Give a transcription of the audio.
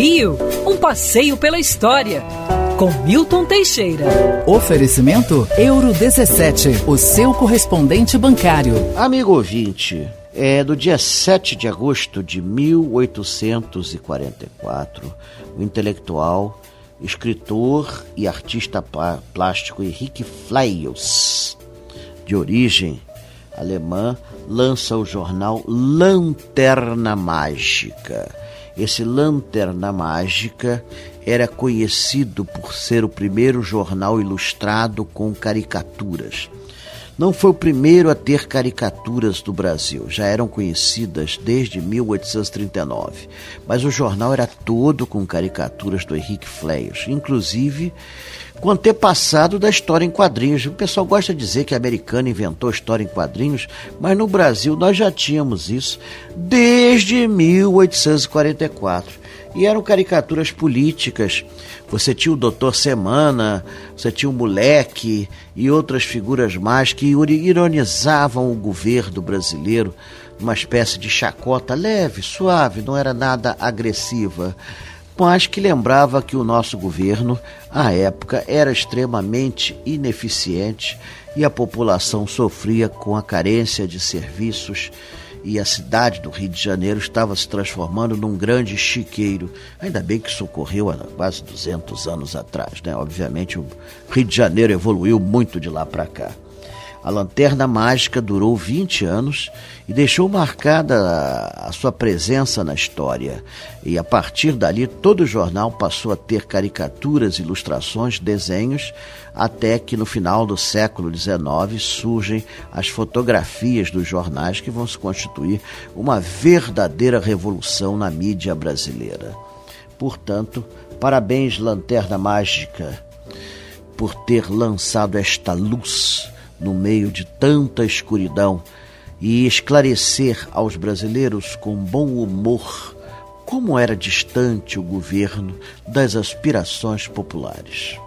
Rio, um passeio pela história. Com Milton Teixeira. Oferecimento Euro 17, o seu correspondente bancário. Amigo ouvinte, é do dia 7 de agosto de 1844, o intelectual, escritor e artista plástico Henrique Fleios, de origem alemã, lança o jornal Lanterna Mágica. Esse Lanterna Mágica era conhecido por ser o primeiro jornal ilustrado com caricaturas. Não foi o primeiro a ter caricaturas do Brasil, já eram conhecidas desde 1839. Mas o jornal era todo com caricaturas do Henrique Fleios, inclusive com antepassado da história em quadrinhos. O pessoal gosta de dizer que a americana inventou história em quadrinhos, mas no Brasil nós já tínhamos isso desde 1844 e eram caricaturas políticas. Você tinha o Doutor Semana, você tinha o Moleque e outras figuras mais que ironizavam o governo brasileiro, uma espécie de chacota leve, suave, não era nada agressiva, mas que lembrava que o nosso governo, à época, era extremamente ineficiente e a população sofria com a carência de serviços e a cidade do Rio de Janeiro estava se transformando num grande chiqueiro. Ainda bem que isso ocorreu há quase 200 anos atrás, né? Obviamente o Rio de Janeiro evoluiu muito de lá para cá. A Lanterna Mágica durou 20 anos e deixou marcada a sua presença na história. E a partir dali, todo o jornal passou a ter caricaturas, ilustrações, desenhos, até que no final do século XIX surgem as fotografias dos jornais que vão se constituir uma verdadeira revolução na mídia brasileira. Portanto, parabéns, Lanterna Mágica, por ter lançado esta luz no meio de tanta escuridão e esclarecer aos brasileiros com bom humor como era distante o governo das aspirações populares.